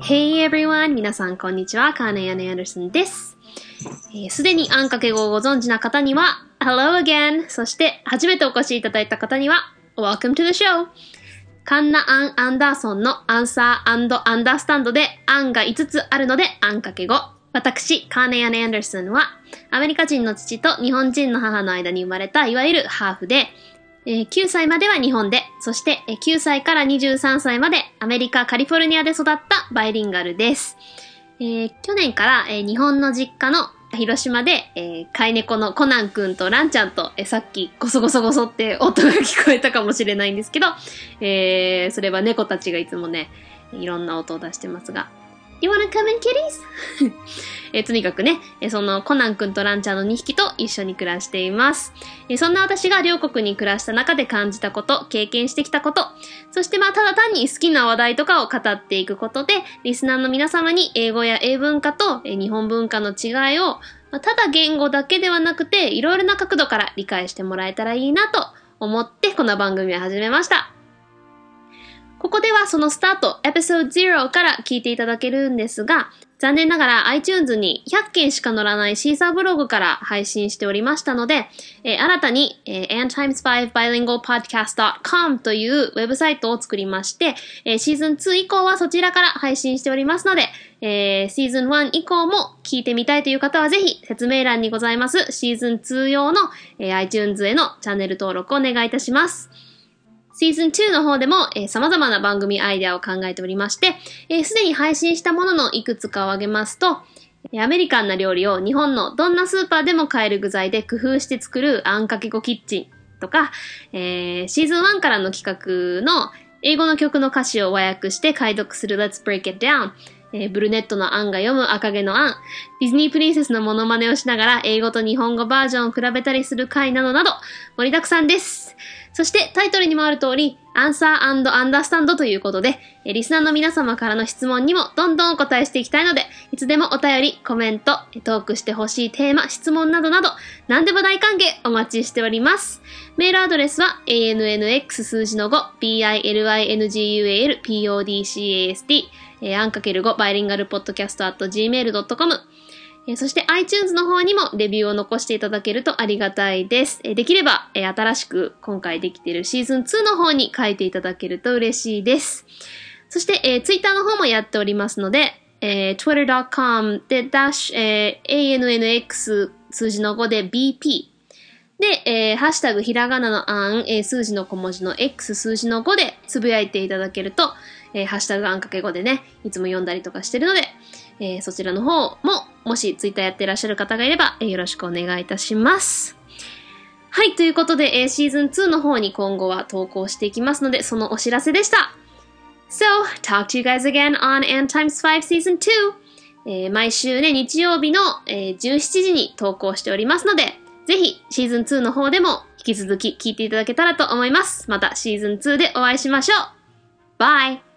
Hey everyone! 皆さん、こんにちは。カーネイ・アネ・アンダーソンです。す、で、にあんかけ語をご存知な方には、Hello again! そして、初めてお越しいただいた方には、Welcome to the show! カンナ・アン・アンダーソンのアンサーアンダースタンドで、アンが5つあるので、あんかけ語。私、カーネイ・アネ・アンダーソンは、アメリカ人の父と日本人の母の間に生まれた、いわゆるハーフで、えー9歳までは日本で、そして9歳から23歳までアメリカ・カリフォルニアで育ったバイリンガルです。えー去年から、えー日本の実家の広島で、えー飼い猫のコナンくんとランちゃんと、えーさっきゴソゴソゴソって音が聞こえたかもしれないんですけど、えーそれは猫たちがいつもね、いろんな音を出してますが、You wanna come in, kitties? えとにかくね、えそのコナンくんとランちゃんの2匹と一緒に暮らしています。えそんな私が両国に暮らした中で感じたこと、経験してきたこと、そしてまあただ単に好きな話題とかを語っていくことで、リスナーの皆様に英語や英文化とえ日本文化の違いを、まあただ言語だけではなくて、いろいろな角度から理解してもらえたらいいなと思ってこの番組を始めました。ここではそのスタート、エピソード0から聞いていただけるんですが、残念ながら iTunes に100件しか載らないシーサーブログから配信しておりましたので、えー新たに、えー antimes5bilingualpodcast.com というウェブサイトを作りまして、えーシーズン2以降はそちらから配信しておりますので、えーシーズン1以降も聞いてみたいという方はぜひ説明欄にございますシーズン2用の、えー iTunes へのチャンネル登録をお願いいたします。シーズン2の方でも、えー様々な番組アイデアを考えておりまして、えーすでに配信したもののいくつかを挙げますと、アメリカンな料理を日本のどんなスーパーでも買える具材で工夫して作るあんかけごキッチンとか、えーシーズン1からの企画の英語の曲の歌詞を和訳して解読する Let's Break It Down、えーブルネットのアンが読む赤毛のアン、ディズニープリンセスのモノマネをしながら英語と日本語バージョンを比べたりする回などなど盛りだくさんです。そしてタイトルにもある通り、アンサーアンダースタンドということで、リスナーの皆様からの質問にもどんどんお答えしていきたいので、いつでもお便り、コメント、トークしてほしいテーマ、質問などなど、何でも大歓迎お待ちしております。メールアドレスは ANNX 数字の5、BILINGUAL PODCAST、えー、アンかける5バイリンガルポッドキャスト at gmail.com えそして iTunes の方にもレビューを残していただけるとありがたいです。えできれば、え新しく今回できているシーズン2の方に書いていただけると嬉しいです。そして、えー、Twitter の方もやっておりますので、えー twitter.com で、ダッシュ、え ANNX 数字の5で BP で、えーハッシュタグひらがなのあん、えー数字の小文字の X 数字の5でつぶやいていただけると、えーハッシュタグあんかけ5でね、いつも読んだりとかしてるので、えーそちらの方も、もしツイッターやってらっしゃる方がいれば、えよろしくお願いいたします。はい、ということで、えーシーズン2の方に今後は投稿していきますので、そのお知らせでした。So, talk to you guys again on Ant Times 5 Season 2! えー毎週ね、日曜日の、えー17時に投稿しておりますので、ぜひシーズン2の方でも引き続き聞いていただけたらと思います。またシーズン2でお会いしましょう。バイ